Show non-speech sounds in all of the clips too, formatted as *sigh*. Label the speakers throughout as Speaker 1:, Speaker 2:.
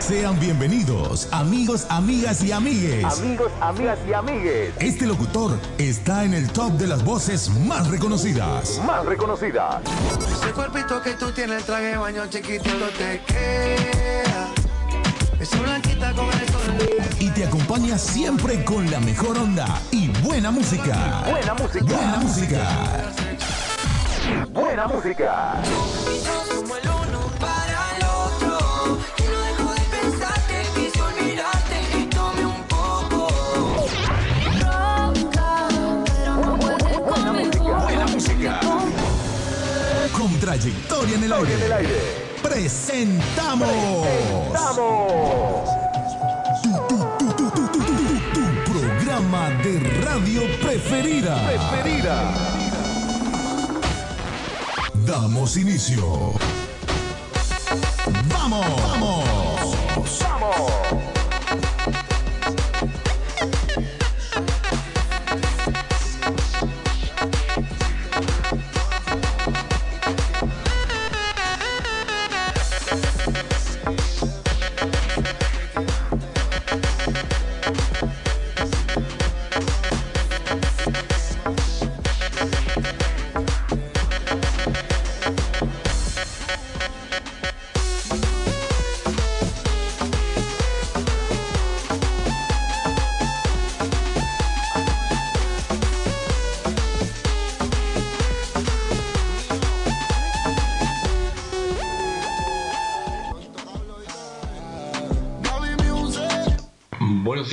Speaker 1: Sean bienvenidos, amigos, amigas y amigues.
Speaker 2: Amigos, amigas y amigues.
Speaker 1: Este locutor está en el top de las voces más reconocidas.
Speaker 2: Más reconocidas.
Speaker 3: Ese cuerpito que tú tienes, el traje de baño chiquitito te queda. Esa blanquita con el sol.
Speaker 1: Y te acompaña siempre con la mejor onda y buena música.
Speaker 2: Buena música.
Speaker 1: Buena música.
Speaker 2: Buena música.
Speaker 1: Buena música. Trayectoria en el aire. Presentamos.
Speaker 2: Presentamos.
Speaker 1: Tu, programa de radio preferida.
Speaker 2: Preferida.
Speaker 1: Damos inicio. Vamos. Vamos.
Speaker 2: Vamos.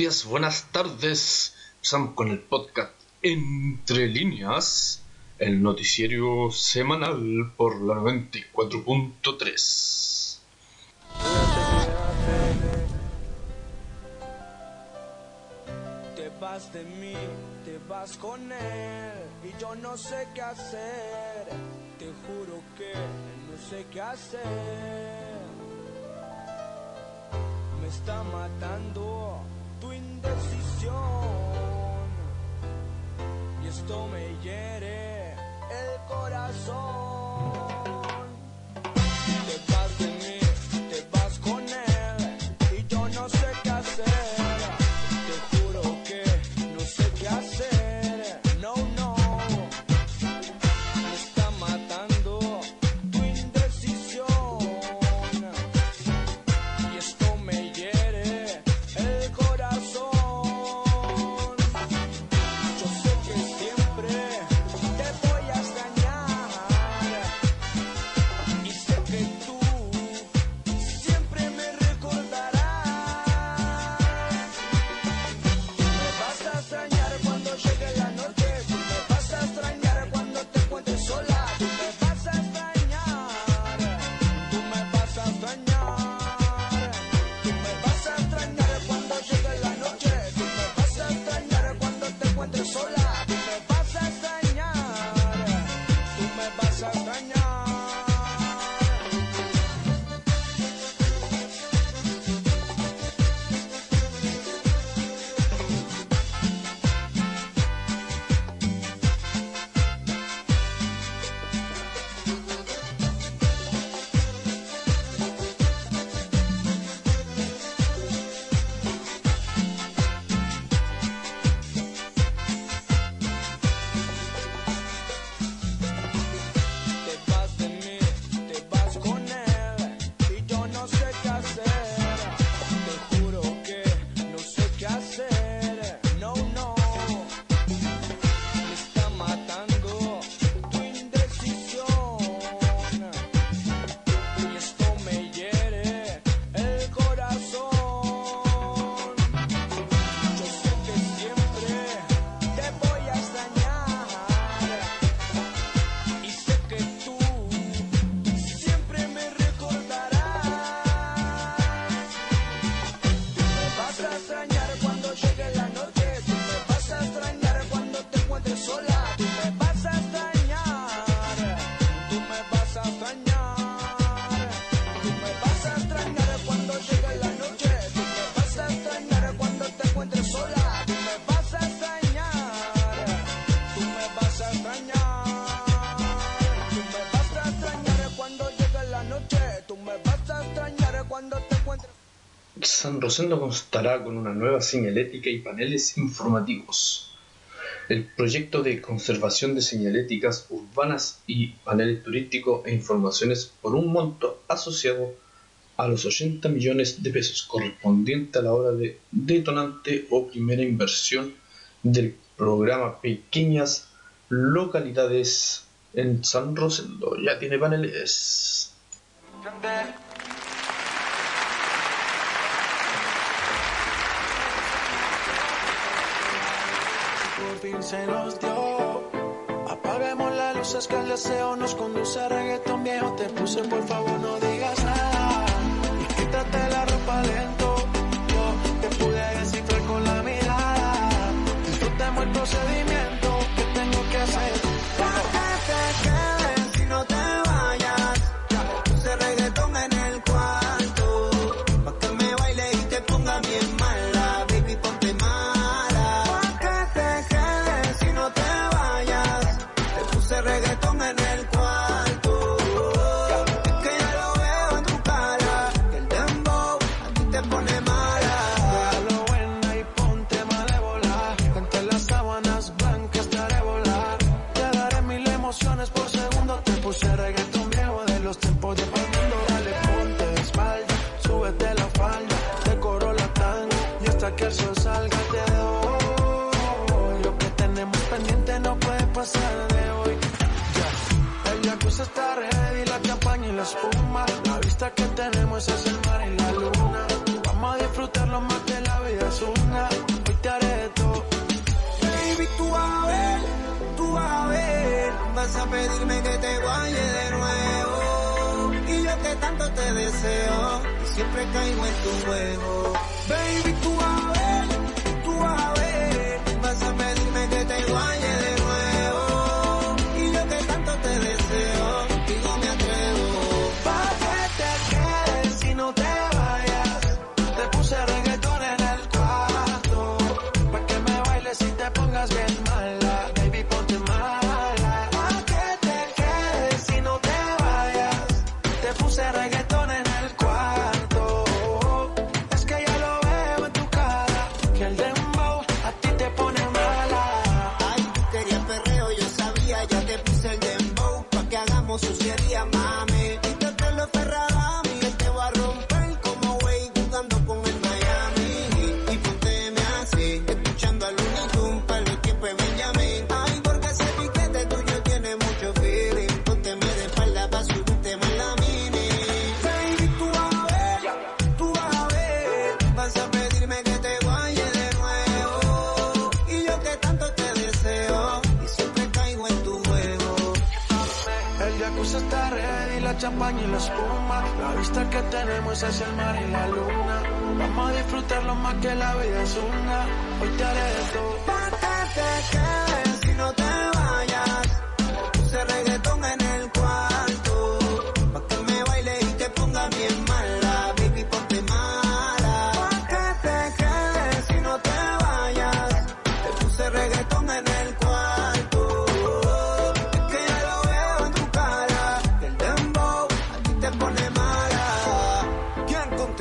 Speaker 4: días, buenas tardes. Empezamos con el podcast Entre líneas, el noticiero semanal por la 94.3.
Speaker 5: Te vas de mí, te vas con él y yo no sé qué hacer. Te juro que no sé qué hacer. Me está matando tu indecisión. Y esto me hiere el corazón.
Speaker 4: San Rosendo constará con una nueva señalética y paneles informativos. El proyecto de conservación de señaléticas urbanas y paneles turísticos e informaciones por un monto asociado a los 80 millones de pesos correspondiente a la hora de detonante o primera inversión del programa Pequeñas Localidades en San Rosendo. Ya tiene paneles.
Speaker 6: fin se nos dio. Apagamos las luces que el deseo nos conduce a reggaetón viejo. Te puse, por favor, no digas nada. Y quítate la ropa lento. Yo te pude descifrar con la mirada. Disfrutemos el procedimiento.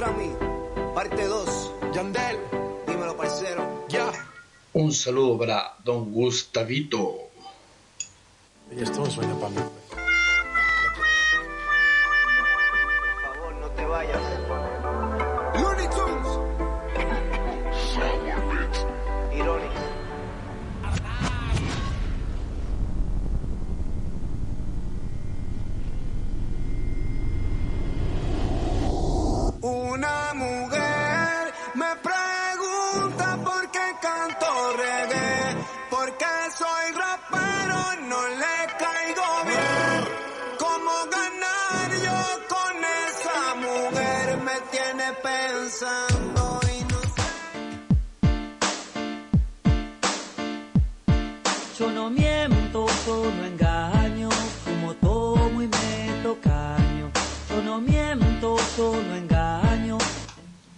Speaker 6: contra mí, parte 2. Yandel, dímelo, parcero. Ya.
Speaker 4: Un saludo para don Gustavito.
Speaker 6: Y esto suena para mí.
Speaker 3: Por favor, no te vayas.
Speaker 6: Yo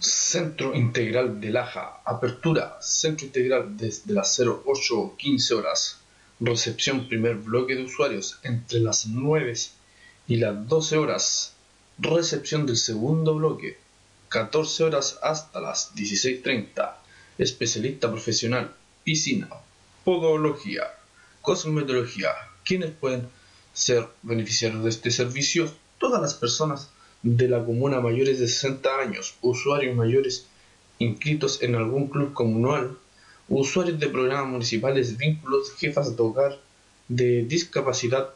Speaker 4: Centro Integral de Laja, apertura, Centro Integral desde las 08 15 horas. Recepción primer bloque de usuarios entre las 9 y las 12 horas. Recepción del segundo bloque 14 horas hasta las 16.30. Especialista profesional, piscina, podología, cosmetología. ¿Quiénes pueden ser beneficiarios de este servicio? Todas las personas de la comuna mayores de 60 años, usuarios mayores inscritos en algún club comunal, usuarios de programas municipales, vínculos, jefas de hogar de discapacidad,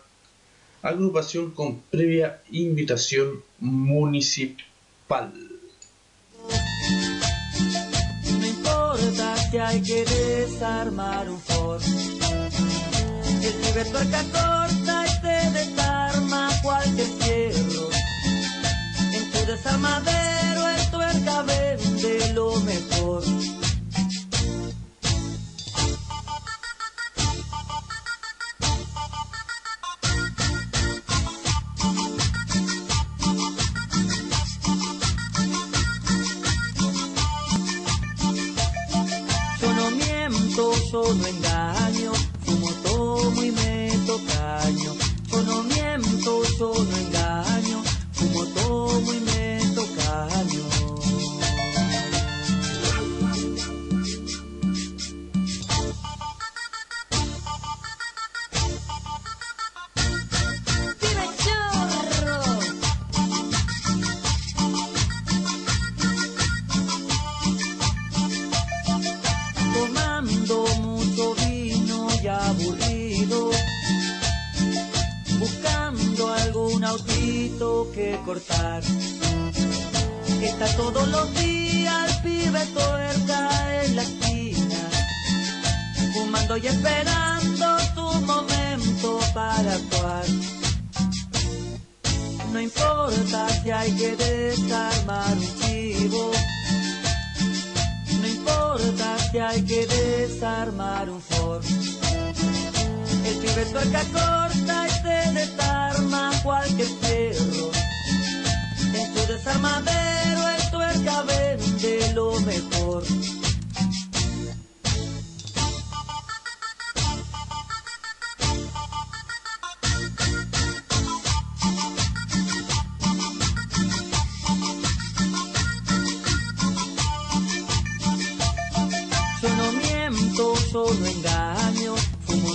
Speaker 4: agrupación con previa invitación municipal.
Speaker 7: Si hay que desarmar un Ford. El cibertuerca corta y te desarma cualquier fierro. En tu desarmadero el tuerca vende lo mejor. No engaño, fumo.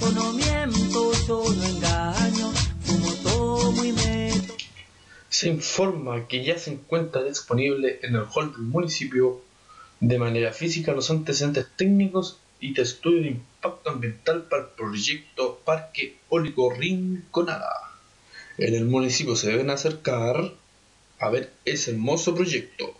Speaker 7: Yo no miento, yo no engaño, fumo. Se
Speaker 4: informa que ya se encuentra disponible en el hall del municipio de manera física los antecedentes técnicos y de estudio de impacto ambiental para el proyecto Parque Eólico Rinconada. En el municipio se deben acercar a ver ese hermoso proyecto.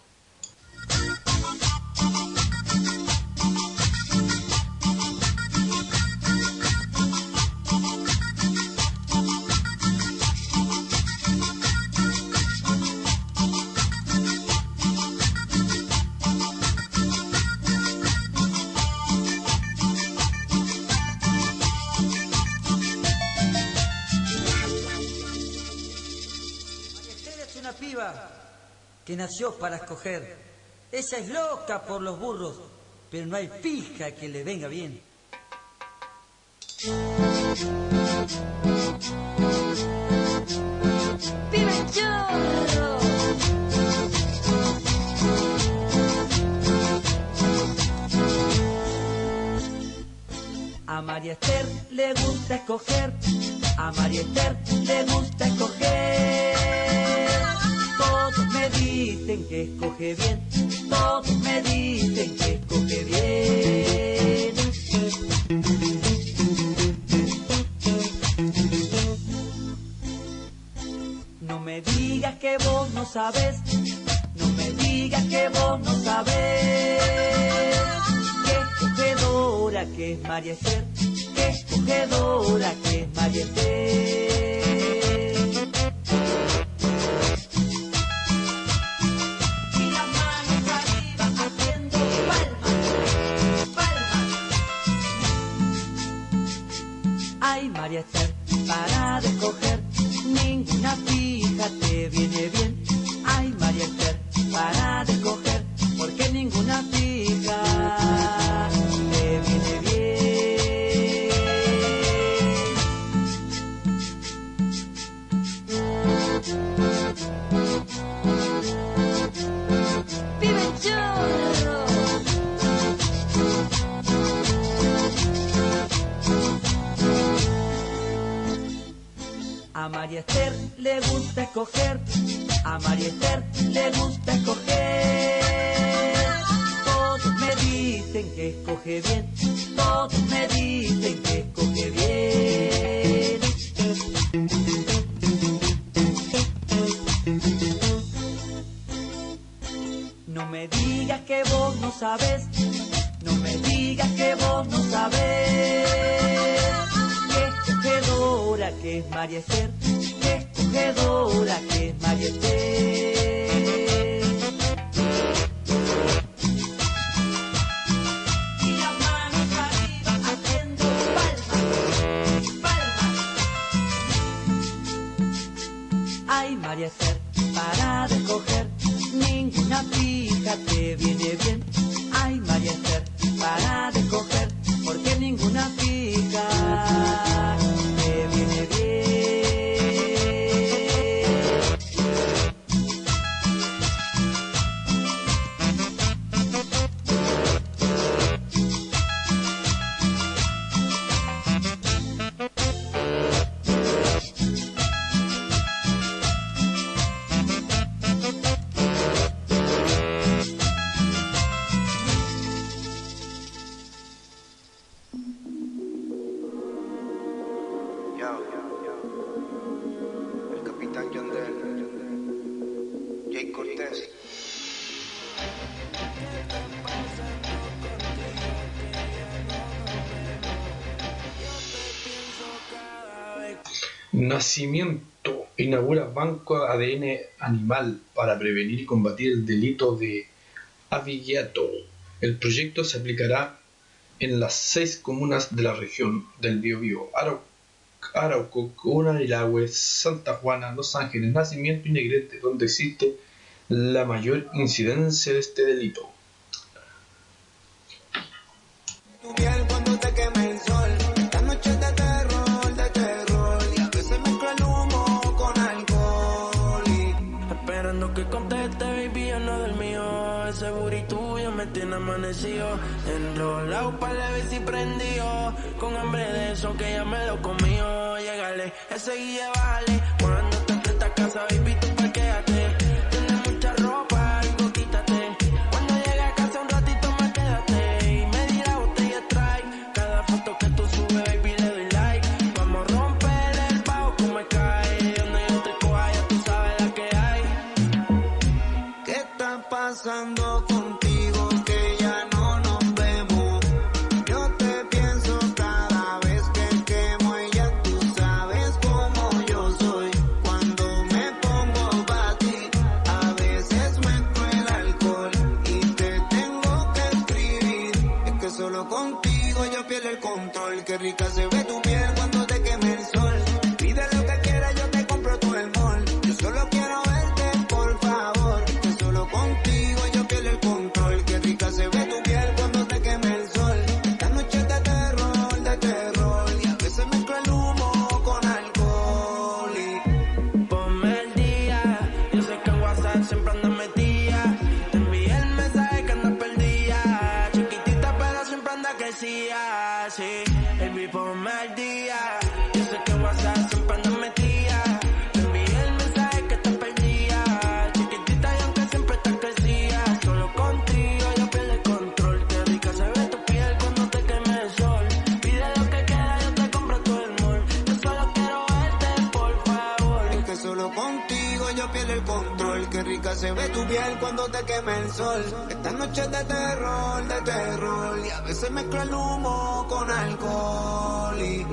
Speaker 7: Que nació para escoger. Ella es loca por los burros, pero no hay fija que le venga bien. A María Esther le gusta escoger, a María Esther le gusta escoger. Todos me dicen que escoge bien, todos me dicen que escoge bien. No me digas que vos no sabes, no me digas que vos no sabes. Qué escogedora que es María Esther, qué escogedora que es María escoger, ninguna fija te viene bien. le gusta escoger, a María Esther le gusta escoger. Todos me dicen que escoge bien, todos me dicen que escoge bien. No me digas que vos no sabes, no me digas que vos no sabes. Que escogedora que es María Esther acogedora que es Mayete. Y las manos arriba haciendo palmas, palmas. Ay, María Esther, para recoger ninguna fija te viene bien. Ay, María Esther, para recoger porque ninguna fija.
Speaker 4: Nacimiento inaugura banco ADN animal para prevenir y combatir el delito de aviato. El proyecto se aplicará en las seis comunas de la región del Biobío, Arauco, Arauco Unanilagüe, Santa Juana, Los Ángeles, Nacimiento y Negrete, donde existe la mayor incidencia de este delito.
Speaker 6: y
Speaker 8: tuyo me tiene amanecido. Enrolado para la bici prendido. Con hambre de eso que ya me lo comió. Llegale, ese guille bájale. Cuando te esta casa, baby, tú parquéate.
Speaker 6: because it went se ve tu piel cuando te quema el sol. Estas noches de terror, de terror. Y a veces mezclo el humo con alcohol. Y...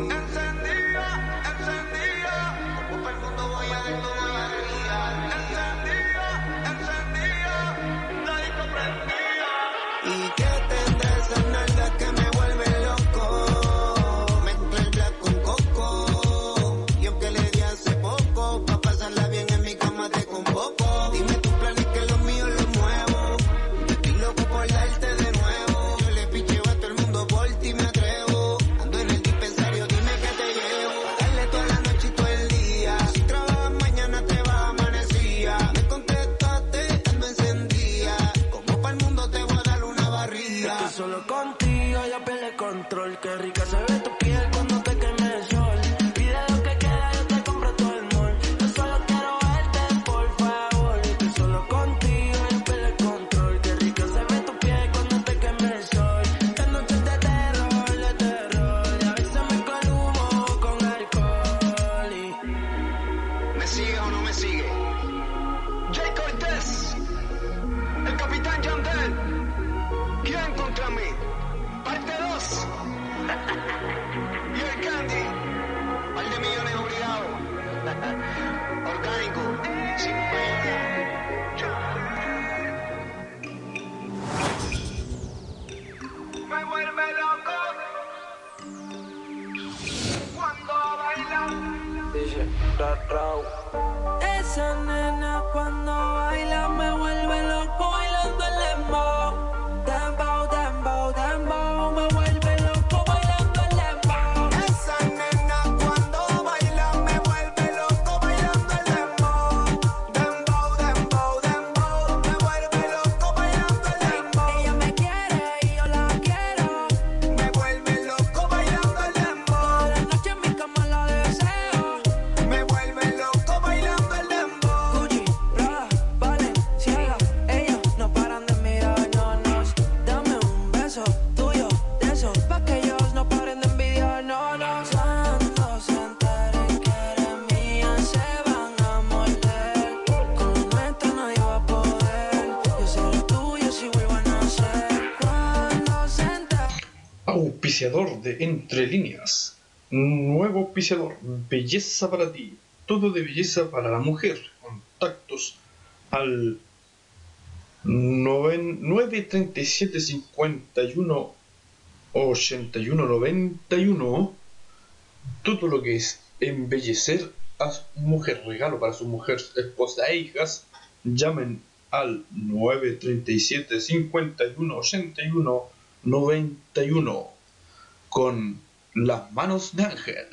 Speaker 8: solo contigo ya peleé control, qué rica se ve
Speaker 6: de
Speaker 4: Entre Líneas, nuevo auspiciador, belleza para ti, todo de belleza para la mujer, contactos al 937 51 81 91 todo lo que es embellecer a su mujer, regalo para su mujer, esposa e hijas, llamen al 937 51 81 91 con las manos de ángel.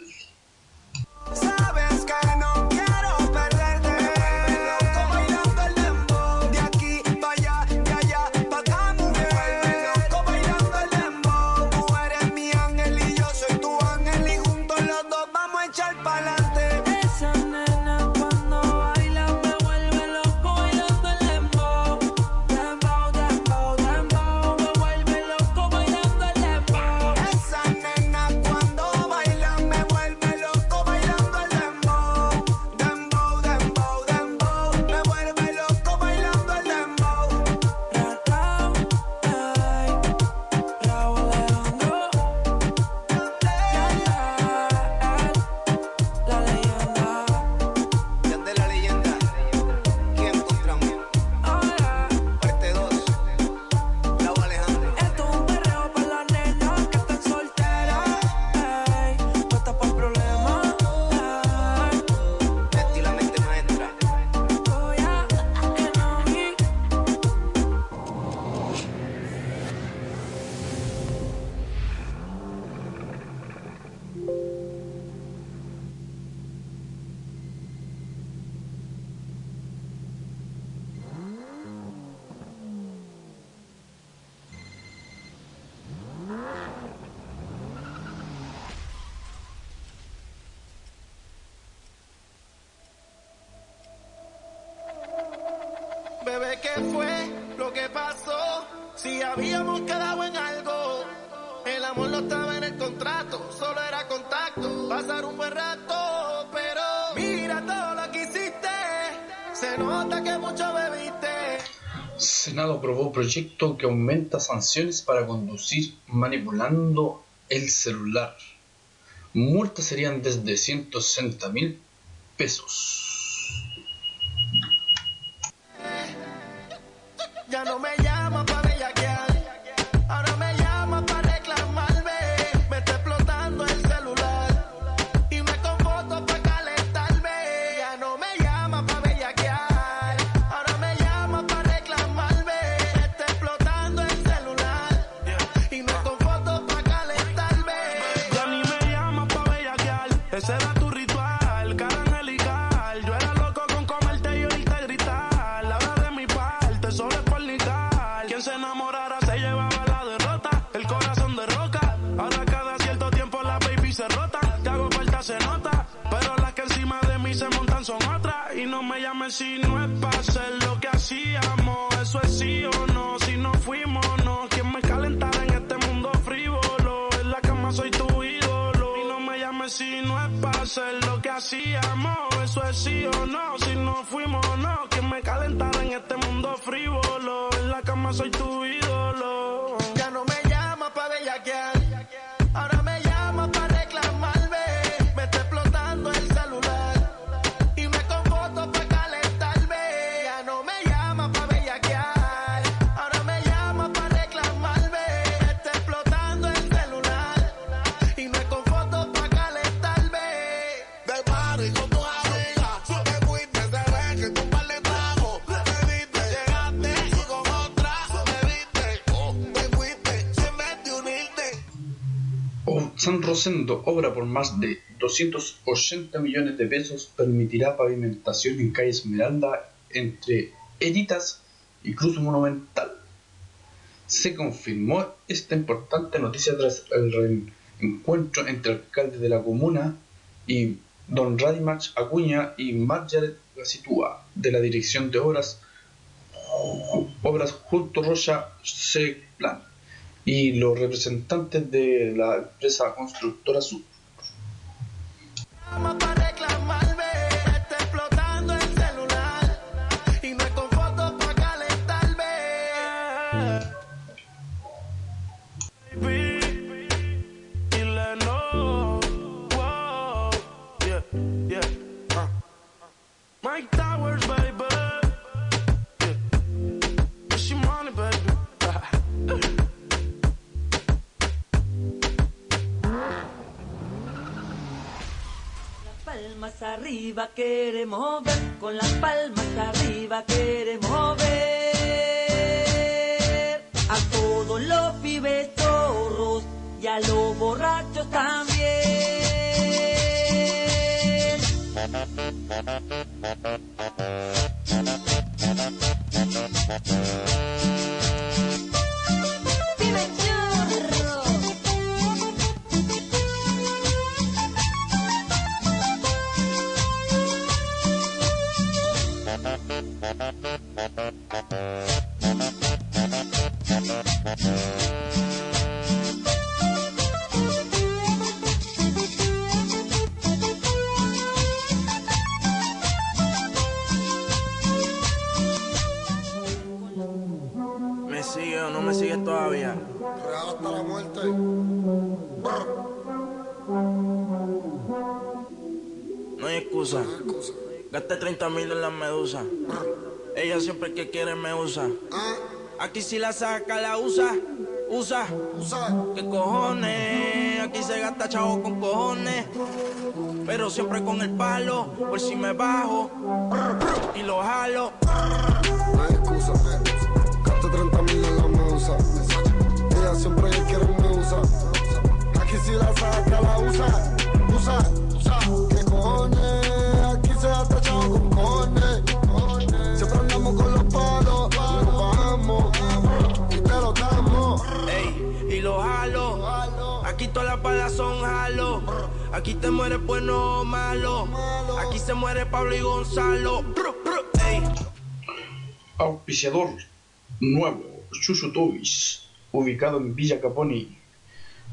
Speaker 8: qué fue lo que pasó, si habíamos quedado en algo. El amor no estaba en el contrato, solo era contacto, pasar un buen rato, pero mira todo lo que hiciste, se nota que mucho bebiste.
Speaker 4: Senado aprobó proyecto que aumenta sanciones para conducir manipulando el celular. Multas serían desde 160 mil pesos.
Speaker 8: no me
Speaker 9: Dime si no es para hacer lo que hacíamos, eso es sí o no, si no fuimos no. Quien me calentara en este mundo frívolo, en la cama soy tu ídolo. Y no me llames si no es para hacer lo que hacíamos, eso es sí o no, si no fuimos no. Quien me calentara en este mundo frívolo, en la cama soy tu ídolo.
Speaker 4: Rosendo, obra por más de 280 millones de pesos, permitirá pavimentación en calle Esmeralda entre Editas y Cruz Monumental. Se confirmó esta importante noticia tras el encuentro entre el alcalde de la comuna y don Radimach Acuña y Margaret Gasitúa de la Dirección de Obras Obras junto Rocha C. Plan y los representantes de la empresa constructora Sur.
Speaker 7: Arriba queremos ver, con las palmas arriba queremos ver a todos los pibes torros y a los borrachos también.
Speaker 8: Gasté 30 mil en la medusa. Ella siempre que quiere me usa. Aquí si la saca, la usa. Usa. ¿Qué cojones? Aquí se gasta chavo con cojones. Pero siempre con el palo. Por si me bajo. Y lo jalo.
Speaker 2: No hay excusa. Gasto 30 mil en la medusa. Ella siempre que quiere me usa. Aquí si la saca, la usa. Usa, usa. ¿Qué cojones?
Speaker 8: Balas. Aquí te muere bueno o malo. Aquí se muere Pablo y Gonzalo.
Speaker 4: Auspiciador nuevo, Chuchu Toys, ubicado en Villa Caponi.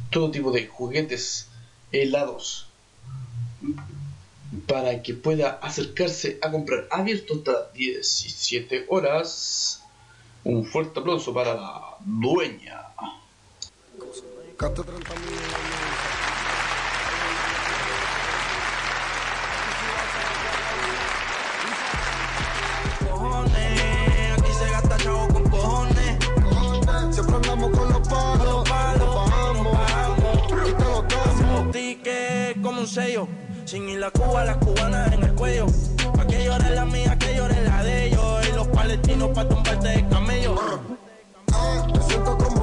Speaker 4: Todo tipo de juguetes, helados, para que pueda acercarse a comprar. Abierto hasta las 17 horas. Un fuerte aplauso para la dueña.
Speaker 2: Gasto 30 mil en la medusa.
Speaker 8: Cojones, aquí se gasta chavo con cojones.
Speaker 2: Siempre andamos con los palos.
Speaker 8: Los palos,
Speaker 2: Nos bajamos. Y te lo damos.
Speaker 8: Los tickets como un sello. Sin ir a Cuba, las cubanas en el cuello. Pa' que llore la mía, que llore la de ellos. Y los palestinos pa' tumbarte de camello.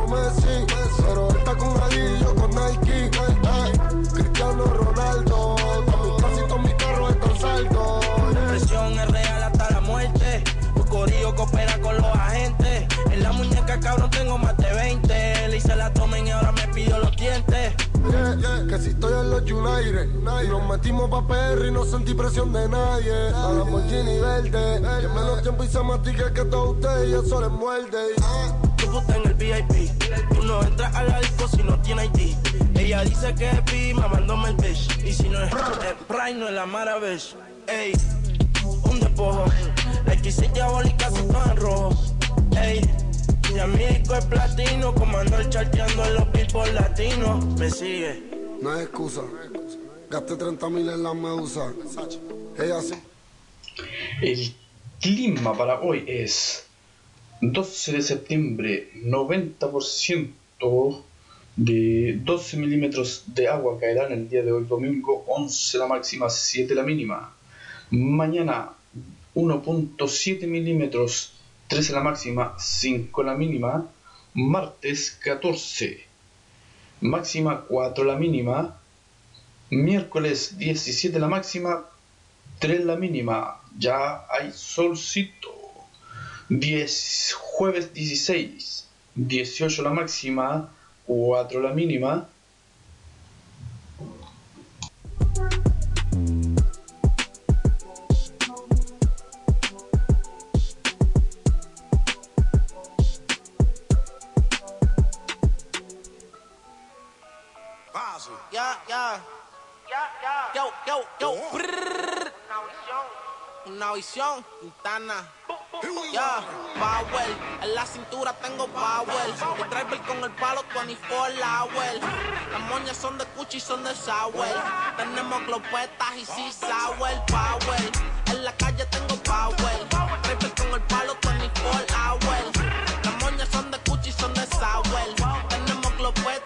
Speaker 2: Como Messi, pero él está con yo con Nike. Ay, Cristiano Ronaldo, todos casi todos mis carros están saldos.
Speaker 8: La presión es real hasta la muerte. Tu corillo coopera con los agentes. En la muñeca, cabrón, tengo más de 20. Le hice la tomen y ahora me pidió los dientes.
Speaker 2: Yeah, yeah, que si estoy en los United y nos metimos pa' PR y no sentí presión de nadie. A la Lamborghini verde, que menos tiempo y se matica que todos ustedes y eso les muerde.
Speaker 8: Fuiste en el VIP. Tú no entras a la disco si no tienes ID. Ella dice que es pi, mamándome el bitch. Y si no es el Pride, no es la Maravich. Ey, un despojo. La XC diabólica se todo en rojo. Ey, mi disco es platino. Como ando el charteando en los people latinos. Me sigue.
Speaker 2: No hay excusa. Gasté 30 mil en la medusa. Ella sí.
Speaker 4: El clima para hoy es 12 de septiembre, 90% de 12 milímetros de agua caerán el día de hoy, domingo 11 la máxima, 7 la mínima. Mañana 1.7 milímetros, 13 la máxima, 5 la mínima. Martes 14 máxima 4 la mínima. Miércoles 17 la máxima, 3 la mínima. Ya hay solcito. 10, jueves 16, 18 la máxima, 4 la mínima.
Speaker 8: Ya, ya. Yo, yo, yo. Brrr. Una visión, Quintana. Ya, Power. En la cintura tengo Power. El driver con el palo 24 hours. Las moñas son de Gucci y son de Sauer. Tenemos glopetas y sí Sauer. Power. En la calle tengo Power. Driver con el palo 24 hours. Las moñas son de Gucci y son de Sauer. Tenemos glopetas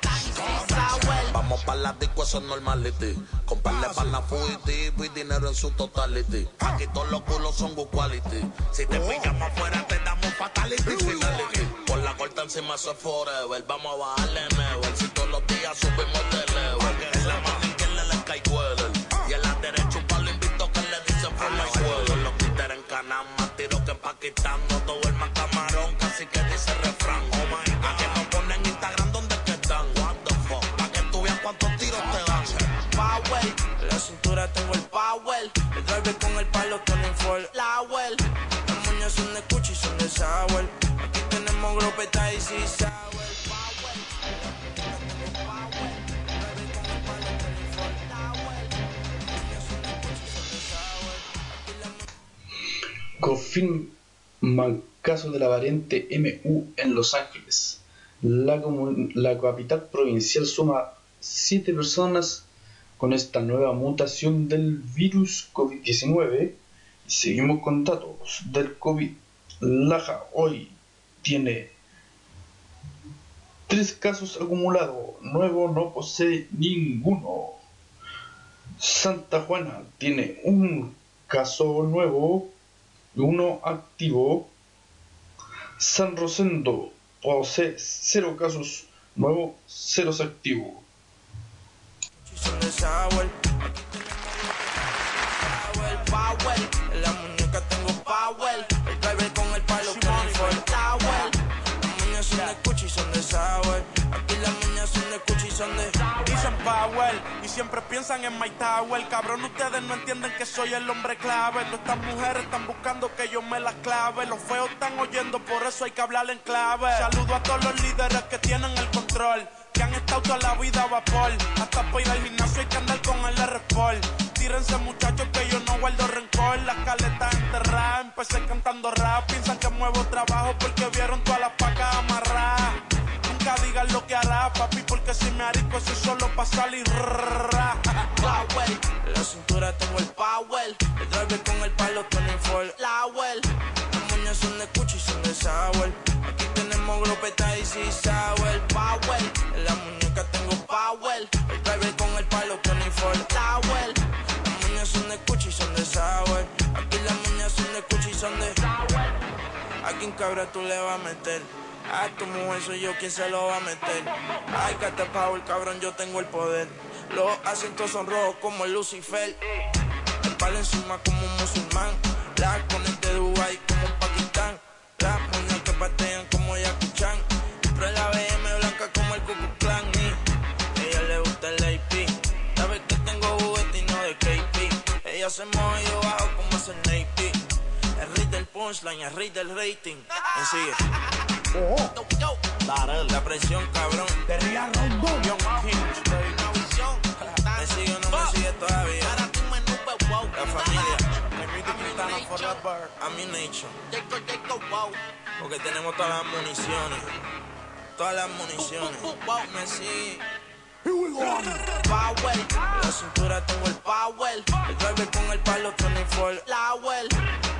Speaker 10: pa' la disco, eso es normality. Comprarle pana fugitivo y dinero en su totality. Aquí todos los culos son good quality. Si te pillamos afuera, te damos fatality. Finality. Por la corta encima, eso es forever. Vamos a bajarle never. Si todos los días subimos de level. En la mano izquierda le cae Weller. Y en la derecha un palo invito que le dicen from my suelo. Los títeres en Canam, más tiro que en Pakistán. No todo el más camarón, casi que dice refrán. Oh my
Speaker 8: El driver con el palo Tony Ford. La well. Las moñas son de Gucci, son de Sauer. Aquí tenemos glopeta y sí Sauer. Power.
Speaker 4: confirman caso de la variante MU en Los Ángeles. La, la capital provincial suma 7 personas con esta nueva mutación del virus COVID-19. Y seguimos con datos del COVID. Laja hoy tiene 3 casos acumulados. Nuevo no posee ninguno. Santa Juana tiene un caso nuevo uno activo. San Rosendo posee cero casos nuevos, ceros activos.
Speaker 8: Son. Aquí tenemos Power, en la muñeca tengo Power. El driver con el palo Tony Ford Tower. Las moñas son de Gucci, son de Sauer. Aquí las moñas son de Gucci, son de
Speaker 9: Dicen Power y siempre piensan en My Tower. Cabrón, ustedes no entienden que soy el hombre clave. Todas estas mujeres están buscando que yo me las clave. Los feos están oyendo, por eso hay que hablar en clave. Saludo a todos los líderes que tienen el control. Que han estado toda la vida a vapor. Hasta para ir al gimnasio hay que andar con el R-Sport. Tírense muchachos que yo no guardo rencor. Las caletas enterradas, empecé cantando rap. Piensan que muevo trabajo porque vieron todas las pacas amarradas. Nunca digan lo que hará, papi, porque si me arico eso es solo pa' salir. *laughs*
Speaker 8: Power. En la cintura tengo el Power. El driver con el palo Tony Ford Tower. Las moñas son de Gucci, son de Sauer. Tenemos glopeta y sí Sauer. Power. En la muñeca tengo Power. El driver con el palo Tony Ford Tower. Las moñas son de Gucci, son de Sauer. Aquí las moñas son de Gucci, son de ¿A quién cabra tú le vas a meter? A tu mujer soy yo quien se lo va a meter. Ay, te power, cabrón, yo tengo el poder. Los asientos son rojos como el Lucifer. El palo encima como un musulmán. La con el de Dubai como un Pero la BM blanca como el Ku Klux Klan. Y ella le gusta el AP. Sabe que tengo juguete y no de KP. Ella se mueve y yo bajo como es el Navy. El rey del punchline, el rey del rating. Me sigue. La presión, cabrón. King. Me sigue o no me sigue todavía. La familia. Ammunition. Porque tenemos todas las municiones. Todas las municiones. Me sigue. Power, en la cintura tengo el power. El driver con el palo Tony Ford Tower.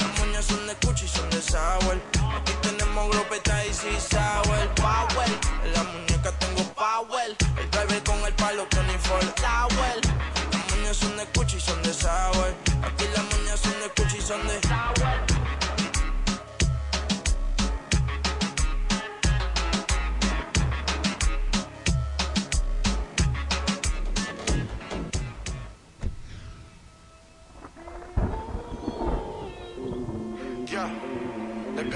Speaker 8: Las moñas son de Gucci, son de Sauer. Aquí tenemos glopeta y sí Sauer. Power, en la muñeca tengo power. El driver con el palo Tony Ford Tower. Las moñas son de Gucci, son de Sauer. Aquí las moñas son de Gucci, son de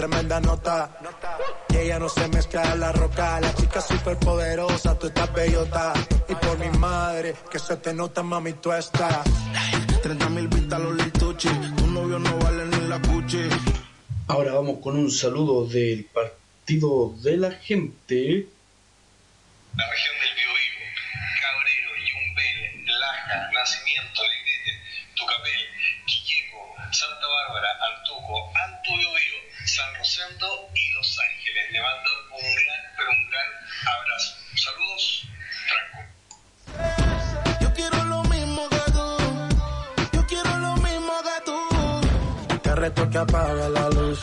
Speaker 11: tremenda nota. Y ella no se mezcla a la roca, la chica super poderosa, tú estás bellota. Y por mi madre, que se te nota, mami, tú estás.
Speaker 12: 30 mil vistas los lituchi, tu novio no vale ni la cuchi.
Speaker 4: Ahora vamos con un saludo del Partido de la Gente.
Speaker 13: La región del Biobío, Cabrero, Yumbel, Laja, Nacimiento, Legrete, Tucapel, Quilleco, Santa Bárbara, Biobío, San Rosendo y Los Ángeles. Le mando un gran, pero un gran abrazo. Saludos, Franco.
Speaker 12: Yo quiero lo mismo que tú. Yo quiero lo mismo que tú.
Speaker 11: Te reto que apague la luz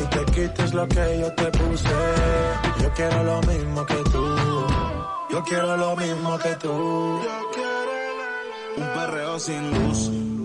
Speaker 11: y te quites lo que yo te puse. Yo quiero lo mismo que tú. Yo quiero lo mismo que tú.
Speaker 12: Un perreo sin luz.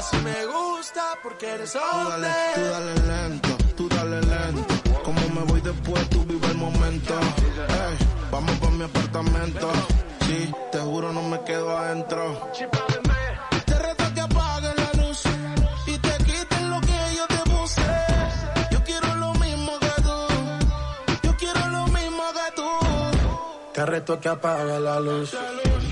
Speaker 11: así me gusta porque eres
Speaker 12: Tú dale,
Speaker 11: hombre.
Speaker 12: tú dale lento, tú dale lento. Como me voy después, tú vive el momento. Vamos pa' mi apartamento. Sí, te juro no me quedo adentro. Te reto que apagues la luz y te quites lo que yo te puse. Yo quiero lo mismo que tú. Yo quiero lo mismo que tú.
Speaker 11: Te reto que apague la luz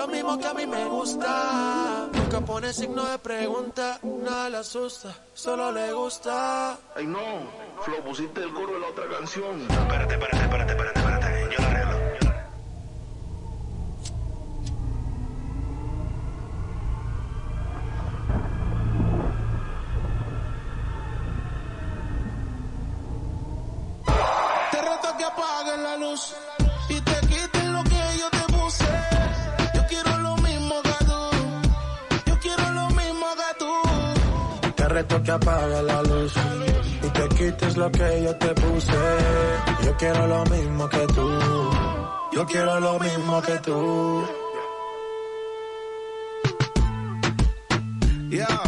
Speaker 11: lo mismo que a mí me gusta. Nunca pone signo de pregunta, nada le asusta, solo le gusta.
Speaker 12: Ay no, Flo, pusiste el coro de la otra canción.
Speaker 13: Espérate, espérate, espérate, espérate, espérate.
Speaker 11: Que apague la luz y te quites lo que yo te puse. Yo quiero lo mismo que tú. Yo quiero lo mismo que tú.
Speaker 12: Yeah.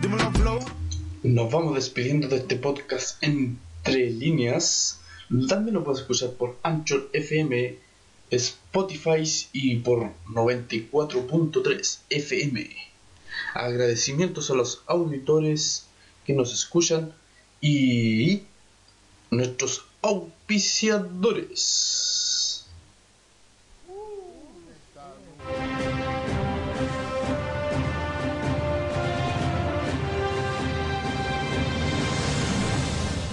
Speaker 12: Dímelo, Flow.
Speaker 4: Nos vamos despidiendo de este podcast entre líneas. También lo puedes escuchar por Anchor FM, Spotify y por 94.3 FM. Agradecimientos a los auditores que nos escuchan y nuestros auspiciadores.